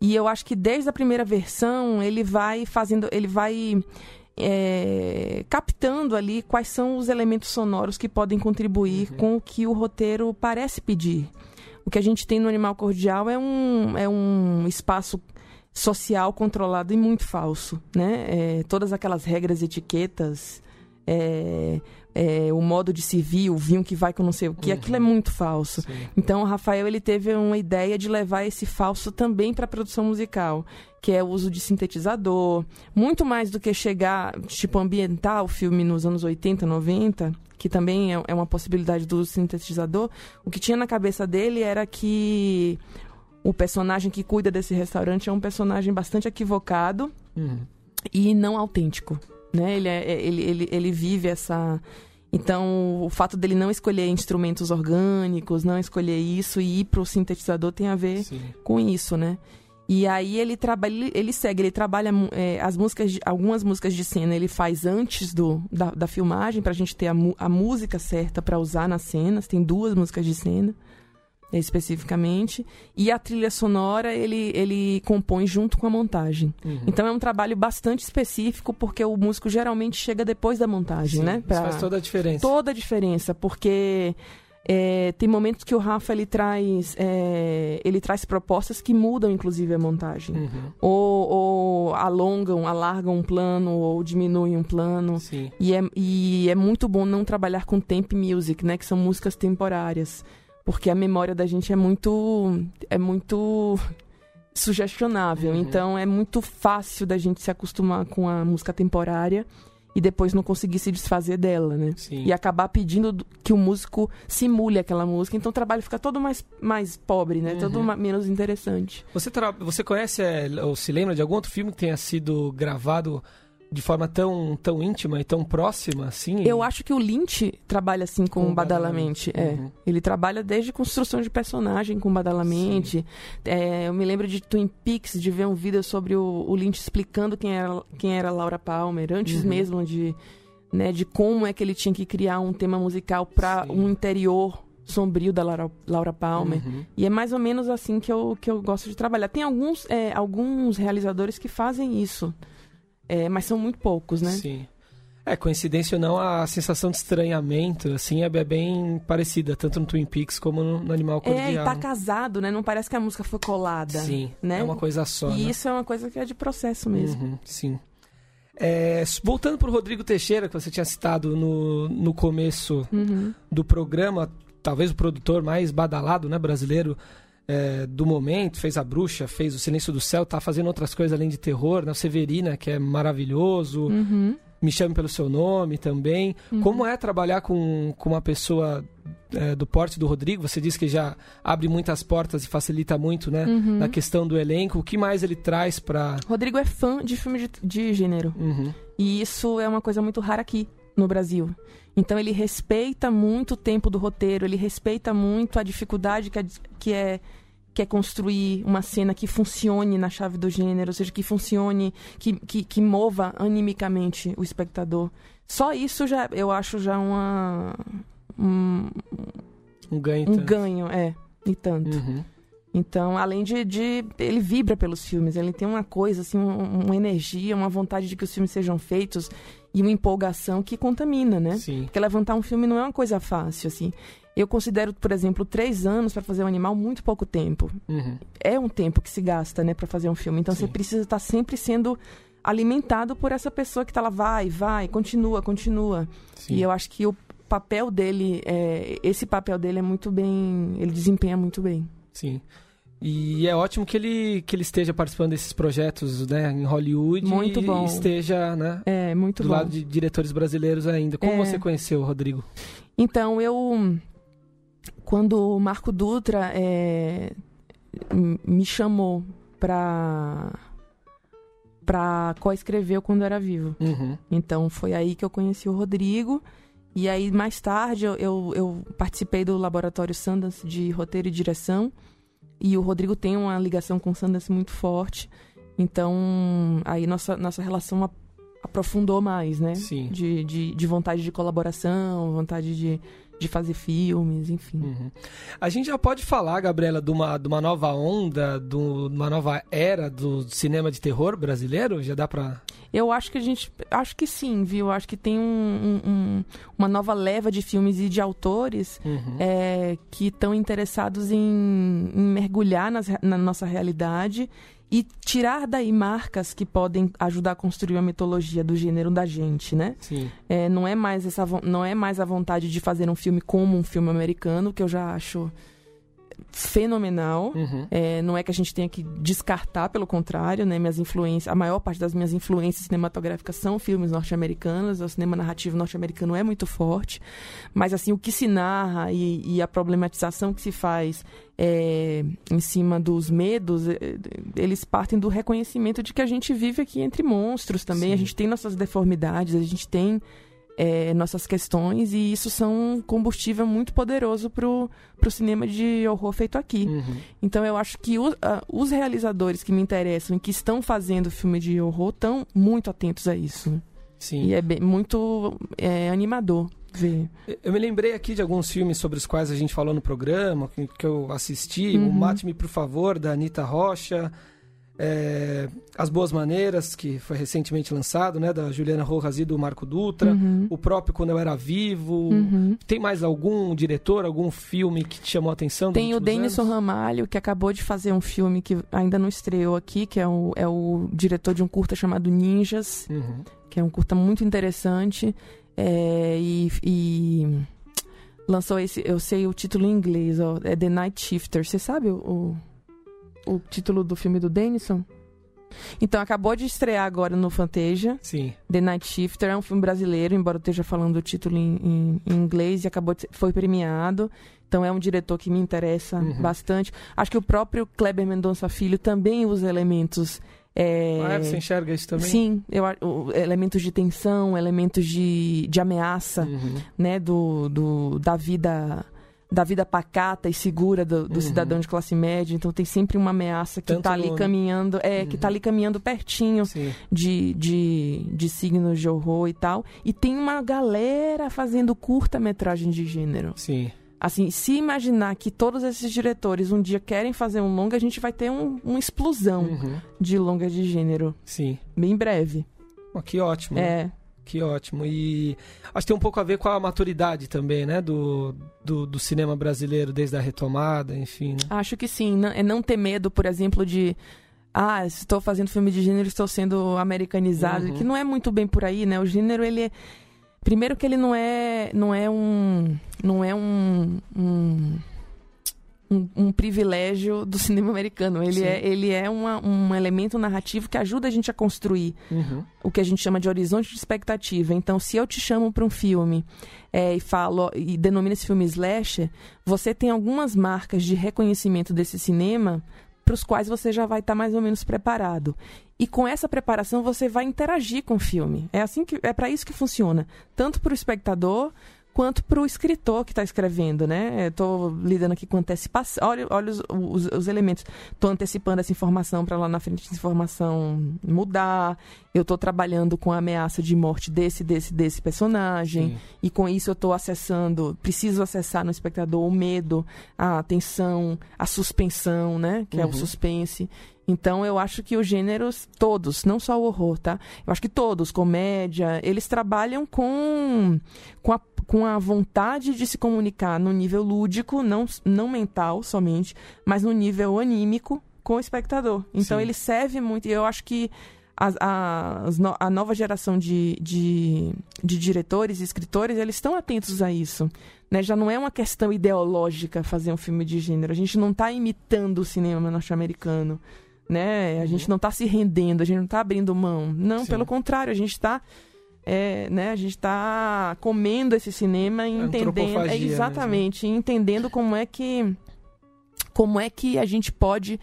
[SPEAKER 3] E eu acho que desde a primeira versão ele vai fazendo, ele vai é, captando ali quais são os elementos sonoros que podem contribuir com o que o roteiro parece pedir. O que a gente tem no Animal Cordial é um, é um espaço social controlado e muito falso, né? É, todas aquelas regras, etiquetas, é, é, o modo de se vir, o vinho que vai com não sei o que,
[SPEAKER 2] Uhum.
[SPEAKER 3] aquilo é muito falso.
[SPEAKER 2] Sim.
[SPEAKER 3] Então o Rafael ele teve uma ideia de levar esse falso também para a produção musical, que é o uso de sintetizador, muito mais do que chegar, tipo, ambientar o filme nos anos 80, 90, que também é, é uma possibilidade do sintetizador. O que tinha na cabeça dele era que o personagem que cuida desse restaurante é um personagem bastante equivocado
[SPEAKER 2] Uhum.
[SPEAKER 3] e não autêntico, né? Ele, é- ele, ele, ele vive essa Então, o fato dele não escolher instrumentos orgânicos, não escolher isso e ir pro sintetizador tem a ver
[SPEAKER 2] Sim.
[SPEAKER 3] com isso, né? E aí ele trabalha, ele, segue, ele trabalha é, as músicas, algumas músicas de cena ele faz antes do, da, da filmagem pra gente ter a, a música certa pra usar nas cenas. Tem duas músicas de cena é, especificamente e a trilha sonora ele ele compõe junto com a montagem.
[SPEAKER 2] Uhum.
[SPEAKER 3] Então é um trabalho bastante específico porque o músico geralmente chega depois da montagem,
[SPEAKER 2] Sim,
[SPEAKER 3] né?
[SPEAKER 2] Isso
[SPEAKER 3] Pra-
[SPEAKER 2] faz toda a diferença.
[SPEAKER 3] toda a diferença, porque é, tem momentos que o Rafa ele traz, é, ele traz propostas que mudam, inclusive, a montagem.
[SPEAKER 2] Uhum.
[SPEAKER 3] Ou, ou alongam, alargam um plano, ou diminuem um plano. E é, e é muito bom não trabalhar com temp music, né? Que são músicas temporárias. Porque a memória da gente é muito. é muito sugestionável.
[SPEAKER 2] Uhum.
[SPEAKER 3] Então é muito fácil da gente se acostumar com a música temporária e depois não conseguir se desfazer dela, né?
[SPEAKER 2] Sim.
[SPEAKER 3] E acabar pedindo do- que o músico simule aquela música. Então o trabalho fica todo mais, mais pobre, né? Todo
[SPEAKER 2] Uhum.
[SPEAKER 3] ma- menos interessante.
[SPEAKER 2] Você, tra- você conhece é, ou se lembra de algum outro filme que tenha sido gravado de forma tão, tão íntima e tão próxima assim?
[SPEAKER 3] Eu acho que o Lynch trabalha assim com,
[SPEAKER 2] Com
[SPEAKER 3] o Badalamente. É.
[SPEAKER 2] Uhum.
[SPEAKER 3] Ele trabalha desde construção de personagem com Badalamente. É, eu me lembro de Twin Peaks, de ver um vídeo sobre o, o Lynch explicando quem era, quem era Laura Palmer, antes
[SPEAKER 2] Uhum.
[SPEAKER 3] mesmo de, né, de como é que ele tinha que criar um tema musical para um interior sombrio da Laura, Laura Palmer.
[SPEAKER 2] Uhum.
[SPEAKER 3] E é mais ou menos assim que eu, que eu gosto de trabalhar. Tem alguns, é, alguns realizadores que fazem isso, é, mas são muito poucos, né?
[SPEAKER 2] Sim. É, coincidência ou não, a sensação de estranhamento, assim, é é bem parecida, tanto no Twin Peaks como no, no Animal Cordial.
[SPEAKER 3] É, e tá casado, né? Não parece que a música foi colada.
[SPEAKER 2] Sim,
[SPEAKER 3] né?
[SPEAKER 2] é uma coisa só,
[SPEAKER 3] E
[SPEAKER 2] né?
[SPEAKER 3] isso é uma coisa que é de processo mesmo.
[SPEAKER 2] Uhum, sim. É, voltando pro Rodrigo Teixeira, que você tinha citado no, no começo
[SPEAKER 3] Uhum.
[SPEAKER 2] do programa, talvez o produtor mais badalado, né, brasileiro é, do momento, fez A Bruxa, fez O Silêncio do Céu, tá fazendo outras coisas além de terror, né, o Severina, que é maravilhoso,
[SPEAKER 3] Uhum.
[SPEAKER 2] Me Chame Pelo Seu Nome também. Como é trabalhar com, com uma pessoa é, do porte do Rodrigo? Você disse que já abre muitas portas e facilita muito, né,
[SPEAKER 3] Uhum.
[SPEAKER 2] na questão do elenco. O que mais ele traz pra...
[SPEAKER 3] Rodrigo é fã de filme de, de gênero.
[SPEAKER 2] Uhum,
[SPEAKER 3] E isso é uma coisa muito rara aqui no Brasil. Então ele respeita muito o tempo do roteiro, ele respeita muito a dificuldade que que é, que é construir uma cena que funcione na chave do gênero, ou seja, que funcione, que, que, que mova animicamente o espectador. Só isso já eu acho já uma um,
[SPEAKER 2] um ganho.
[SPEAKER 3] um
[SPEAKER 2] tanto.
[SPEAKER 3] ganho, é, e tanto.
[SPEAKER 2] Uhum.
[SPEAKER 3] Então, além de, de- Ele vibra pelos filmes, ele tem uma coisa, assim, um- uma energia, uma vontade de que os filmes sejam feitos e uma empolgação que contamina, né?
[SPEAKER 2] Sim.
[SPEAKER 3] Porque levantar um filme não é uma coisa fácil, assim. Eu considero, por exemplo, três anos para fazer um animal muito pouco tempo.
[SPEAKER 2] Uhum.
[SPEAKER 3] É um tempo que se gasta, né, para fazer um filme. Então
[SPEAKER 2] Sim.
[SPEAKER 3] você precisa estar sempre sendo alimentado por essa pessoa que tá lá, vai, vai, continua, continua.
[SPEAKER 2] Sim.
[SPEAKER 3] E eu acho que o papel dele, é, esse papel dele é muito bem. Ele desempenha muito bem.
[SPEAKER 2] Sim. E é ótimo que ele, que ele esteja participando desses projetos né, em Hollywood
[SPEAKER 3] Muito
[SPEAKER 2] e
[SPEAKER 3] bom.
[SPEAKER 2] esteja né,
[SPEAKER 3] É, muito
[SPEAKER 2] do
[SPEAKER 3] bom.
[SPEAKER 2] lado de diretores brasileiros ainda. Como
[SPEAKER 3] É.
[SPEAKER 2] você conheceu o Rodrigo?
[SPEAKER 3] Então, eu. Quando o Marco Dutra é, me chamou pra. pra co-escrever quando eu era vivo.
[SPEAKER 2] Uhum.
[SPEAKER 3] Então, foi aí que eu conheci o Rodrigo. E aí, mais tarde, eu, eu, eu participei do Laboratório Sundance de Roteiro e Direção. E o Rodrigo tem uma ligação com o Sundance muito forte. Então, aí nossa, nossa relação aprofundou mais, né?
[SPEAKER 2] Sim.
[SPEAKER 3] de, de, de vontade de colaboração, vontade de, de fazer filmes, enfim.
[SPEAKER 2] Uhum. A gente já pode falar, Gabriela, de uma, de uma nova onda, de uma nova era do cinema de terror brasileiro? Já dá pra.
[SPEAKER 3] Eu acho que a gente. Acho que sim, viu? Acho que tem um- um- um- uma nova leva de filmes e de autores
[SPEAKER 2] Uhum.
[SPEAKER 3] é, que estão interessados em, em mergulhar nas na nossa realidade e tirar daí marcas que podem ajudar a construir a mitologia do gênero da gente, né?
[SPEAKER 2] Sim.
[SPEAKER 3] É, não é mais essa não é mais a vontade de fazer um filme como um filme americano que eu já acho fenomenal
[SPEAKER 2] Uhum.
[SPEAKER 3] É, não é que a gente tenha que descartar, pelo contrário, né? Minhas influências, a maior parte das minhas influências cinematográficas são filmes norte-americanos, o cinema narrativo norte-americano é muito forte, mas assim, o que se narra e, e a problematização que se faz é, em cima dos medos, é, eles partem do reconhecimento de que a gente vive aqui entre monstros também,
[SPEAKER 2] Sim.
[SPEAKER 3] a gente tem nossas deformidades, a gente tem é, nossas questões e isso são um combustível muito poderoso pro, pro cinema de horror feito aqui.
[SPEAKER 2] Uhum.
[SPEAKER 3] Então eu acho que o, a, os realizadores que me interessam e que estão fazendo filme de horror estão muito atentos a isso.
[SPEAKER 2] Sim.
[SPEAKER 3] E é bem- muito é, animador ver.
[SPEAKER 2] Eu me lembrei aqui de alguns filmes sobre os quais a gente falou no programa, que, que eu assisti. O
[SPEAKER 3] Uhum.
[SPEAKER 2] Mate-me, por favor, da Anitta Rocha. É, As Boas Maneiras, que foi recentemente lançado, né? Da Juliana Rojas e do Marco Dutra.
[SPEAKER 3] Uhum.
[SPEAKER 2] O próprio Quando Eu Era Vivo.
[SPEAKER 3] Uhum.
[SPEAKER 2] Tem mais algum diretor, algum filme que te chamou a atenção?
[SPEAKER 3] Tem o Denison
[SPEAKER 2] anos?
[SPEAKER 3] Ramalho, que acabou de fazer um filme que ainda não estreou aqui, que é o, é o diretor de um curta chamado Ninjas,
[SPEAKER 2] Uhum.
[SPEAKER 3] que é um curta muito interessante. é, e, e lançou esse, eu sei o título em inglês, ó, é The Night Shifter. Você sabe o, o, o título do filme do Denison? Então, acabou de estrear agora no Fantasia.
[SPEAKER 2] Sim.
[SPEAKER 3] The Night Shifter é um filme brasileiro, embora eu esteja falando o título em, em- em inglês e acabou de ser- foi premiado. Então é um diretor que me interessa
[SPEAKER 2] Uhum.
[SPEAKER 3] bastante. Acho que o próprio Kleber Mendonça Filho também usa elementos. é,
[SPEAKER 2] Ah, você enxerga isso também?
[SPEAKER 3] Sim, eu, elementos de tensão, elementos de, de ameaça,
[SPEAKER 2] Uhum.
[SPEAKER 3] né, do, do, da vida da vida pacata e segura do, do
[SPEAKER 2] Uhum.
[SPEAKER 3] cidadão de classe média. Então tem sempre uma ameaça que está ali caminhando, é, que
[SPEAKER 2] Uhum.
[SPEAKER 3] tá ali caminhando pertinho
[SPEAKER 2] Sim.
[SPEAKER 3] de, de, de signos de horror e tal. E tem uma galera fazendo curta-metragem de gênero.
[SPEAKER 2] Sim.
[SPEAKER 3] Assim, se imaginar que todos esses diretores um dia querem fazer um longa, a gente vai ter um- uma explosão
[SPEAKER 2] Uhum.
[SPEAKER 3] de longa de gênero.
[SPEAKER 2] Sim.
[SPEAKER 3] Bem breve.
[SPEAKER 2] Oh, que ótimo.
[SPEAKER 3] É.
[SPEAKER 2] Que ótimo. E acho que tem um pouco a ver com a maturidade também, né? Do, do, do cinema brasileiro desde a retomada, enfim. Né?
[SPEAKER 3] Acho que sim. Não, é não ter medo, por exemplo, de. Ah, estou fazendo filme de gênero, estou sendo americanizado.
[SPEAKER 2] Uhum.
[SPEAKER 3] Que não é muito bem por aí, né? O gênero, ele é. Primeiro que ele não é. Não é um. Não é um. um um, um privilégio do cinema americano. Ele
[SPEAKER 2] Sim.
[SPEAKER 3] é, ele é uma- um elemento narrativo que ajuda a gente a construir
[SPEAKER 2] Uhum.
[SPEAKER 3] o que a gente chama de horizonte de expectativa. Então, se eu te chamo para um filme é, e falo e denomino esse filme slasher, você tem algumas marcas de reconhecimento desse cinema para os quais você já vai estar mais ou menos preparado. E com essa preparação você vai interagir com o filme. É assim que é para isso que funciona, tanto para o espectador quanto para o escritor que está escrevendo, né? Estou lidando aqui com antecipação. Olha, olha os, os, os elementos. Estou antecipando essa informação para lá na frente essa informação mudar. Eu estou trabalhando com a ameaça de morte desse, desse, desse personagem.
[SPEAKER 2] Sim.
[SPEAKER 3] E com isso eu estou acessando, preciso acessar no espectador o medo, a tensão, a suspensão, né? Que é
[SPEAKER 2] Uhum.
[SPEAKER 3] o suspense. Então eu acho que os gêneros, todos, não só o horror, tá? Eu acho que todos, comédia, eles trabalham com, com, a, com a vontade de se comunicar no nível lúdico, não, não mental somente, mas no nível anímico com o espectador. Então
[SPEAKER 2] Sim.
[SPEAKER 3] ele serve muito, e eu acho que a, no- a nova geração de, de, de diretores e escritores, eles estão atentos a isso. Né? Já não é uma questão ideológica fazer um filme de gênero. A gente não está imitando o cinema norte-americano. Né? A gente não está se rendendo, a gente não está abrindo mão. Não,
[SPEAKER 2] Sim.
[SPEAKER 3] pelo contrário, a gente está. né, a gente está comendo esse cinema e entendendo. É,
[SPEAKER 2] mesmo.
[SPEAKER 3] exatamente, e entendendo como é que como é que a gente pode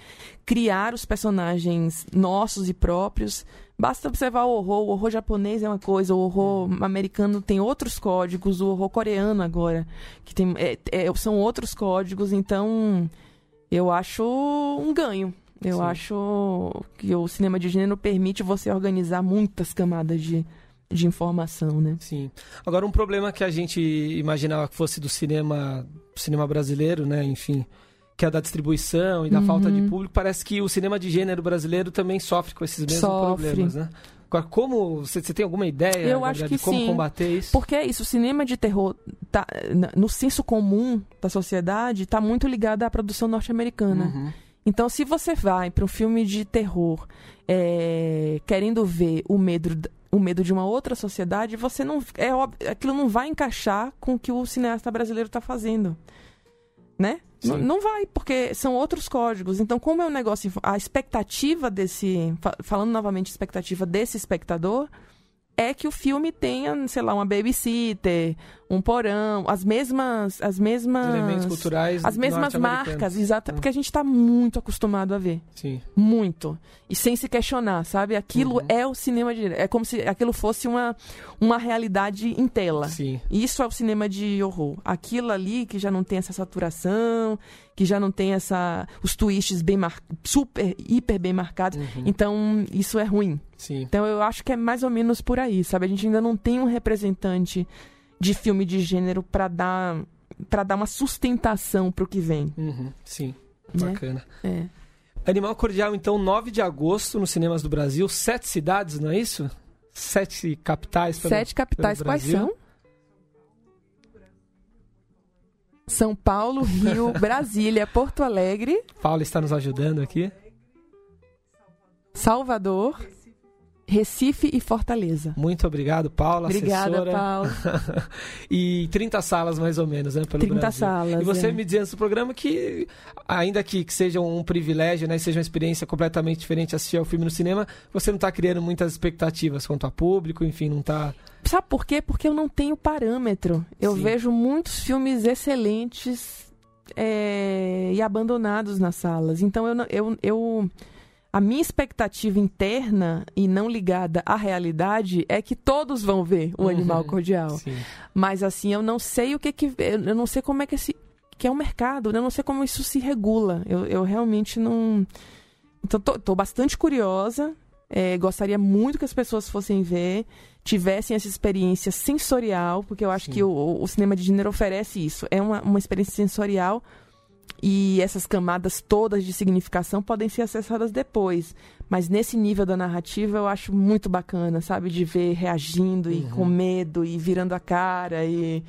[SPEAKER 3] criar os personagens nossos e próprios. Basta observar o horror. O horror japonês é uma coisa, o horror americano tem outros códigos, o horror coreano agora, que tem, é- é- são outros códigos, então eu acho um ganho. Eu
[SPEAKER 2] Sim.
[SPEAKER 3] acho que o cinema de gênero permite você organizar muitas camadas de, de informação, né?
[SPEAKER 2] Sim. Agora, um problema que a gente imaginava que fosse do cinema, cinema brasileiro, né? Enfim, que é da distribuição e da
[SPEAKER 3] Uhum.
[SPEAKER 2] falta de público, parece que o cinema de gênero brasileiro também sofre com esses mesmos
[SPEAKER 3] Sofre.
[SPEAKER 2] problemas, né? Como. Você, tem alguma ideia
[SPEAKER 3] Eu acho
[SPEAKER 2] de
[SPEAKER 3] que
[SPEAKER 2] como
[SPEAKER 3] sim.
[SPEAKER 2] combater isso?
[SPEAKER 3] Porque é isso, o cinema de terror, tá, no senso comum da sociedade, está muito ligado à produção norte-americana.
[SPEAKER 2] Uhum.
[SPEAKER 3] Então, se você vai para um filme de terror é, querendo ver o medo, o medo de uma outra sociedade, você não. É óbvio, aquilo não vai encaixar com o que o cineasta brasileiro está fazendo. Né? Não vai, porque são outros códigos. Então, como é um negócio. A expectativa desse. fa- Falando novamente, expectativa desse espectador é que o filme tenha, sei lá, uma babysitter, um porão, as mesmas, as mesmas
[SPEAKER 2] elementos culturais,
[SPEAKER 3] as mesmas marcas, exato, porque a gente está muito acostumado a ver,
[SPEAKER 2] sim,
[SPEAKER 3] muito e sem se questionar, sabe? Aquilo uhum. é o cinema de, é como se aquilo fosse uma uma realidade em tela.
[SPEAKER 2] Sim.
[SPEAKER 3] Isso é o cinema de horror. Aquilo ali que já não tem essa saturação, que já não tem essa os twists bem mar... super hiper bem marcados. Uhum. Então isso é ruim.
[SPEAKER 2] Sim.
[SPEAKER 3] Então eu acho que é mais ou menos por aí, sabe? A gente ainda não tem um representante de filme de gênero para dar para dar uma sustentação para o que vem.
[SPEAKER 2] Uhum, sim, né? bacana.
[SPEAKER 3] É.
[SPEAKER 2] Animal Cordial, então, 9 de agosto, nos cinemas do Brasil. Sete cidades, não é isso? Sete capitais.
[SPEAKER 3] Pelo, Sete capitais, quais são? São Paulo, Rio, Brasília, Porto Alegre.
[SPEAKER 2] Paulo está nos ajudando aqui.
[SPEAKER 3] Salvador. Recife e Fortaleza.
[SPEAKER 2] Muito obrigado, Paula,
[SPEAKER 3] Obrigada,
[SPEAKER 2] assessora.
[SPEAKER 3] Paula.
[SPEAKER 2] e 30 salas, mais ou menos, né, pelo
[SPEAKER 3] 30
[SPEAKER 2] Brasil.
[SPEAKER 3] salas,
[SPEAKER 2] E você
[SPEAKER 3] é.
[SPEAKER 2] me dizia antes do programa que, ainda que, que seja um privilégio, né, seja uma experiência completamente diferente assistir ao filme no cinema, você não está criando muitas expectativas quanto a público, enfim, não está...
[SPEAKER 3] Sabe por quê? Porque eu não tenho parâmetro. Eu
[SPEAKER 2] Sim.
[SPEAKER 3] vejo muitos filmes excelentes é, e abandonados nas salas. Então eu, eu, eu a minha expectativa interna e não ligada à realidade é que todos vão ver o
[SPEAKER 2] Uhum.
[SPEAKER 3] Animal Cordial.
[SPEAKER 2] Sim.
[SPEAKER 3] Mas assim, eu não sei o que que eu não sei como é que esse que é o mercado, né? eu não sei como isso se regula. Eu, eu realmente não então tô, tô bastante curiosa. É, gostaria muito que as pessoas fossem ver, tivessem essa experiência sensorial, porque eu acho
[SPEAKER 2] Sim.
[SPEAKER 3] que o, o cinema de gênero oferece isso. É uma, uma experiência sensorial e essas camadas todas de significação podem ser acessadas depois. Mas nesse nível da narrativa eu acho muito bacana, sabe? De ver reagindo e
[SPEAKER 2] Uhum.
[SPEAKER 3] com medo e virando a cara e,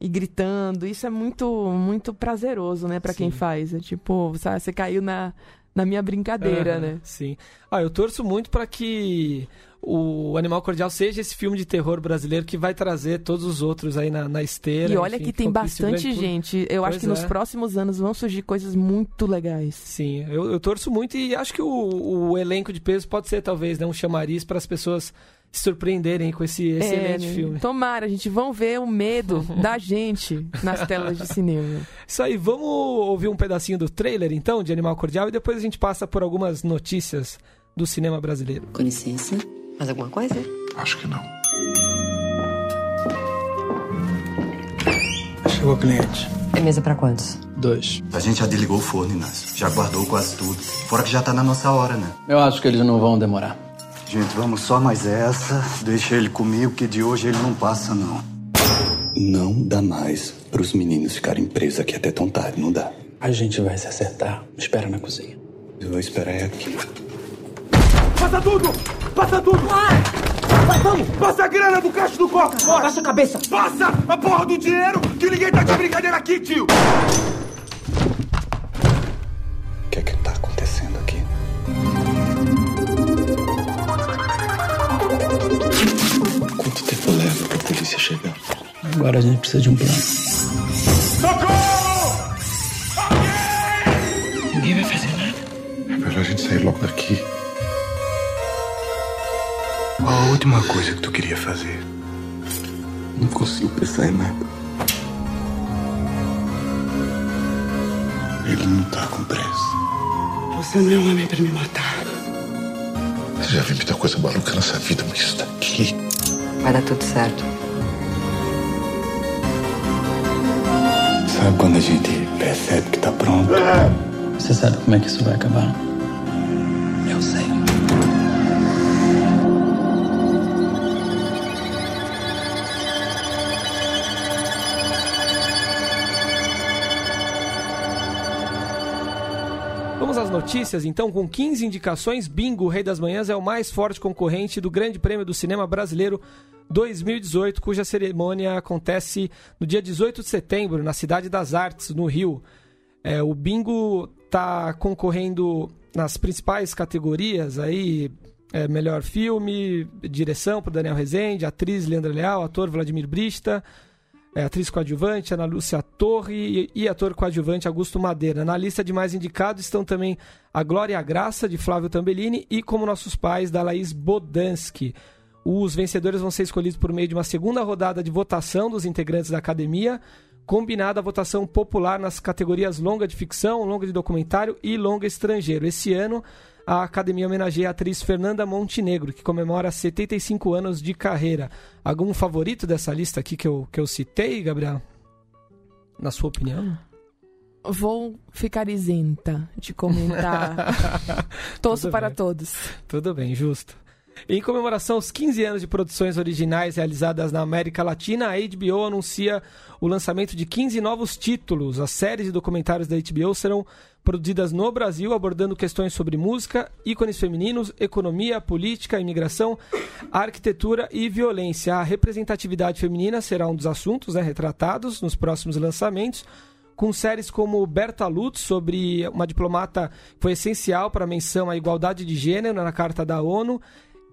[SPEAKER 3] e gritando. Isso é muito, muito prazeroso, né, Pra quem faz. É tipo, sabe, você caiu na, na minha brincadeira,
[SPEAKER 2] Aham,
[SPEAKER 3] né?
[SPEAKER 2] Sim. Ah, eu torço muito para que o Animal Cordial seja esse filme de terror brasileiro que vai trazer todos os outros aí na, na esteira.
[SPEAKER 3] E olha
[SPEAKER 2] enfim,
[SPEAKER 3] que tem bastante gente. Eu acho
[SPEAKER 2] Pois
[SPEAKER 3] que nos
[SPEAKER 2] é.
[SPEAKER 3] próximos anos vão surgir coisas muito legais.
[SPEAKER 2] Sim, eu, eu torço muito e acho que o, o elenco de peso pode ser talvez né, um chamariz para as pessoas se surpreenderem com esse excelente
[SPEAKER 3] É, né?
[SPEAKER 2] filme.
[SPEAKER 3] Tomara, a gente vão ver o medo da gente nas telas de cinema.
[SPEAKER 2] Isso aí, vamos ouvir um pedacinho do trailer então de Animal Cordial e depois a gente passa por algumas notícias do cinema brasileiro.
[SPEAKER 4] Com licença. Mais alguma coisa?
[SPEAKER 5] Acho que não.
[SPEAKER 6] Chegou o cliente.
[SPEAKER 4] É mesa pra quantos?
[SPEAKER 6] Dois.
[SPEAKER 7] A gente já desligou o forno, Inácio. Já guardou quase tudo. Fora que já tá na nossa hora, né?
[SPEAKER 6] Eu acho que eles não vão demorar.
[SPEAKER 7] Gente, vamos só mais essa. Deixa ele comigo, que de hoje ele não passa, não. Não dá mais pros meninos ficarem presos aqui até tão tarde, não dá.
[SPEAKER 6] A gente vai se acertar. Espera na cozinha.
[SPEAKER 7] Eu vou esperar é aqui.
[SPEAKER 8] Passa tudo! Passa tudo! Vai! vamos! Passa a grana do caixa do copo! Bora!
[SPEAKER 9] Baixa a cabeça!
[SPEAKER 8] Passa a porra do dinheiro que ninguém tá de brincadeira aqui, tio!
[SPEAKER 7] O que é que tá acontecendo aqui? Quanto tempo leva pra polícia chegar?
[SPEAKER 6] Agora a gente precisa de um plano.
[SPEAKER 8] Socorro!
[SPEAKER 6] Ninguém vai fazer nada.
[SPEAKER 5] É melhor a gente sair logo daqui.
[SPEAKER 7] A última coisa que tu queria fazer? Não consigo pensar em nada. Ele não tá com pressa.
[SPEAKER 9] Você não é um homem pra me matar.
[SPEAKER 5] Você já viu muita coisa maluca nessa vida, mas isso daqui.
[SPEAKER 4] Vai dar tudo certo.
[SPEAKER 7] Sabe quando a gente percebe que tá pronto?
[SPEAKER 6] Você sabe como é que isso vai acabar?
[SPEAKER 2] Notícias, então, com 15 indicações, Bingo, Rei das Manhãs, é o mais forte concorrente do Grande Prêmio do Cinema Brasileiro 2018, cuja cerimônia acontece no dia 18 de setembro, na Cidade das Artes, no Rio. É, o Bingo está concorrendo nas principais categorias aí, é, melhor filme, direção para Daniel Rezende, atriz Leandra Leal, ator Vladimir Brista, é, atriz coadjuvante Ana Lúcia Torre e, e ator coadjuvante Augusto Madeira. Na lista de mais indicados estão também A Glória e a Graça, de Flávio Tambellini, e Como Nossos Pais, da Laís Bodansky. Os vencedores vão ser escolhidos por meio de uma segunda rodada de votação dos integrantes da academia, combinada a votação popular nas categorias longa de ficção, longa de documentário e longa estrangeiro. Esse ano, a academia homenageia a atriz Fernanda Montenegro, que comemora 75 anos de carreira. Algum favorito dessa lista aqui que eu, que eu citei, Gabriel? Na sua opinião?
[SPEAKER 3] Vou ficar isenta de comentar. Torço para
[SPEAKER 2] bem.
[SPEAKER 3] todos.
[SPEAKER 2] Tudo bem, justo. Em comemoração aos 15 anos de produções originais realizadas na América Latina, a HBO anuncia o lançamento de 15 novos títulos. As séries e documentários da HBO serão produzidas no Brasil, abordando questões sobre música, ícones femininos, economia, política, imigração, arquitetura e violência. A representatividade feminina será um dos assuntos né, retratados nos próximos lançamentos com séries como Berta Lutz, sobre uma diplomata que foi essencial para a menção à igualdade de gênero na Carta da ONU.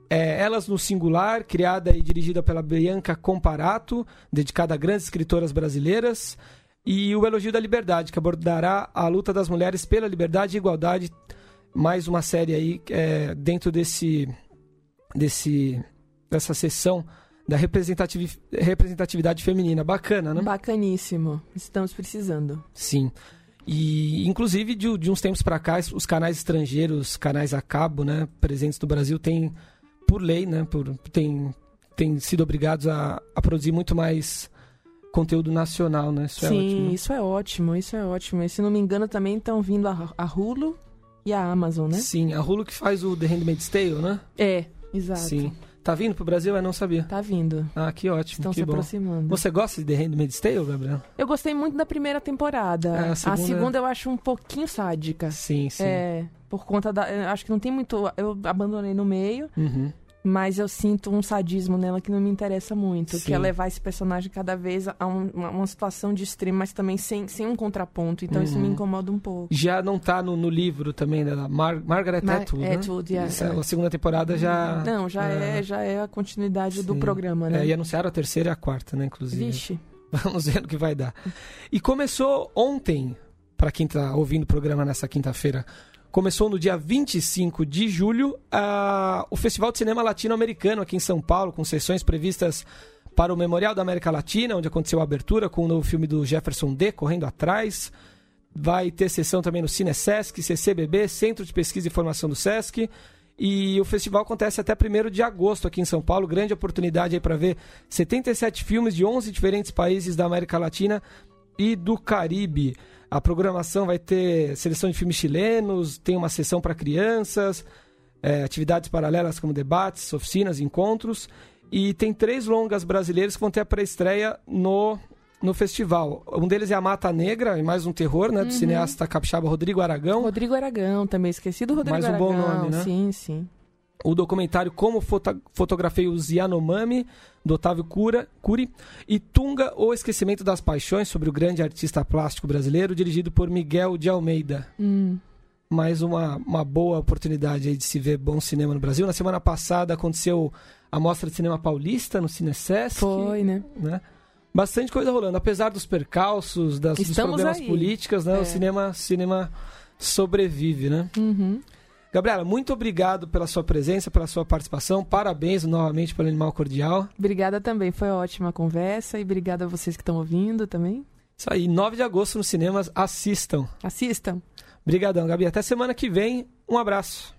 [SPEAKER 2] É, Elas no Singular, criada e dirigida pela Bianca Comparato, dedicada a grandes escritoras brasileiras. E O Elogio da Liberdade, que abordará a luta das mulheres pela liberdade e igualdade. Mais uma série aí é, dentro desse, desse, dessa sessão da representativi- representatividade feminina. Bacana, né?
[SPEAKER 3] Bacaníssimo. Estamos precisando.
[SPEAKER 2] Sim. E, inclusive, de, de uns tempos para cá, os canais estrangeiros, canais a cabo, né, presentes no Brasil, têm, por lei, né, por, têm, têm sido obrigados a, a produzir muito mais conteúdo nacional, né? Isso é
[SPEAKER 3] Sim,
[SPEAKER 2] ótimo.
[SPEAKER 3] isso é ótimo, isso é ótimo. E se não me engano, também estão vindo a, a Hulu e a Amazon, né?
[SPEAKER 2] Sim, a Hulu que faz o The Handmaid's Tale, né?
[SPEAKER 3] É, exato.
[SPEAKER 2] Sim. Tá vindo pro Brasil? Eu não sabia.
[SPEAKER 3] Tá vindo.
[SPEAKER 2] Ah, que ótimo,
[SPEAKER 3] Estão
[SPEAKER 2] que
[SPEAKER 3] se
[SPEAKER 2] bom.
[SPEAKER 3] aproximando.
[SPEAKER 2] Você gosta de The Handmaid's Tale, Gabriel?
[SPEAKER 3] Eu gostei muito da primeira temporada.
[SPEAKER 2] É, a
[SPEAKER 3] a,
[SPEAKER 2] segunda-
[SPEAKER 3] segunda... eu acho um pouquinho sádica.
[SPEAKER 2] Sim, sim.
[SPEAKER 3] É, por conta da. Acho que não tem muito. Eu abandonei no meio,
[SPEAKER 2] Uhum.
[SPEAKER 3] Mas eu sinto um sadismo nela que não me interessa muito.
[SPEAKER 2] Sim.
[SPEAKER 3] Que é levar esse personagem cada vez a um- uma, uma situação de extremo, mas também sem, sem um contraponto. Então isso me
[SPEAKER 2] Uhum.
[SPEAKER 3] incomoda um pouco.
[SPEAKER 2] Já não tá no, no livro também da Mar Margaret
[SPEAKER 3] Mar-
[SPEAKER 2] Atwood, né?
[SPEAKER 3] Atwood, é.
[SPEAKER 2] Essa- a segunda temporada já...
[SPEAKER 3] Não, já é, já é a continuidade do
[SPEAKER 2] Sim.
[SPEAKER 3] programa, né?
[SPEAKER 2] É, e anunciaram a terceira e a quarta, né, inclusive.
[SPEAKER 3] Vixe.
[SPEAKER 2] Vamos ver no que vai dar. E começou ontem, para quem tá ouvindo o programa nessa quinta-feira, começou no dia 25 de julho a- o Festival de Cinema Latino-Americano aqui em São Paulo, com sessões previstas para o Memorial da América Latina, onde aconteceu a abertura com o novo filme do Jefferson D, Correndo Atrás. Vai ter sessão também no Cine Sesc, CCBB, Centro de Pesquisa e Formação do Sesc. E o festival acontece até 1 de agosto aqui em São Paulo. Grande oportunidade aí para ver 77 filmes de 11 diferentes países da América Latina e do Caribe. A programação vai ter seleção de filmes chilenos, tem uma sessão para crianças, é, atividades paralelas como debates, oficinas, encontros. E tem três longas brasileiros que vão ter a pré-estreia no, no festival. Um deles é A Mata Negra, e mais um terror, né? Do
[SPEAKER 3] Uhum.
[SPEAKER 2] cineasta capixaba Rodrigo Aragão.
[SPEAKER 3] Rodrigo Aragão, também esqueci do Rodrigo
[SPEAKER 2] Mais um
[SPEAKER 3] Aragão.
[SPEAKER 2] bom nome, né?
[SPEAKER 3] Sim, sim.
[SPEAKER 2] O documentário Como Foto- Fotografei os Yanomami, do Otávio Cura, Curi, e Tunga, O Esquecimento das Paixões, sobre o grande artista plástico brasileiro, dirigido por Miguel de Almeida.
[SPEAKER 3] Hum.
[SPEAKER 2] Mais uma, uma boa oportunidade aí de se ver bom cinema no Brasil. Na semana passada aconteceu a Mostra de Cinema Paulista no Cinesesc.
[SPEAKER 3] Foi, né?
[SPEAKER 2] né? Bastante coisa rolando. Apesar dos percalços, das, dos problemas
[SPEAKER 3] aí.
[SPEAKER 2] políticos, né?
[SPEAKER 3] É.
[SPEAKER 2] O cinema, cinema sobrevive, né?
[SPEAKER 3] Uhum.
[SPEAKER 2] Gabriela, muito obrigado pela sua presença, pela sua participação. Parabéns novamente pelo Animal Cordial.
[SPEAKER 3] Obrigada também, foi ótima a conversa e obrigada a vocês que estão ouvindo também.
[SPEAKER 2] Isso aí, 9 de agosto nos cinemas, assistam.
[SPEAKER 3] Assistam.
[SPEAKER 2] Obrigadão, Gabi. Até semana que vem. Um abraço.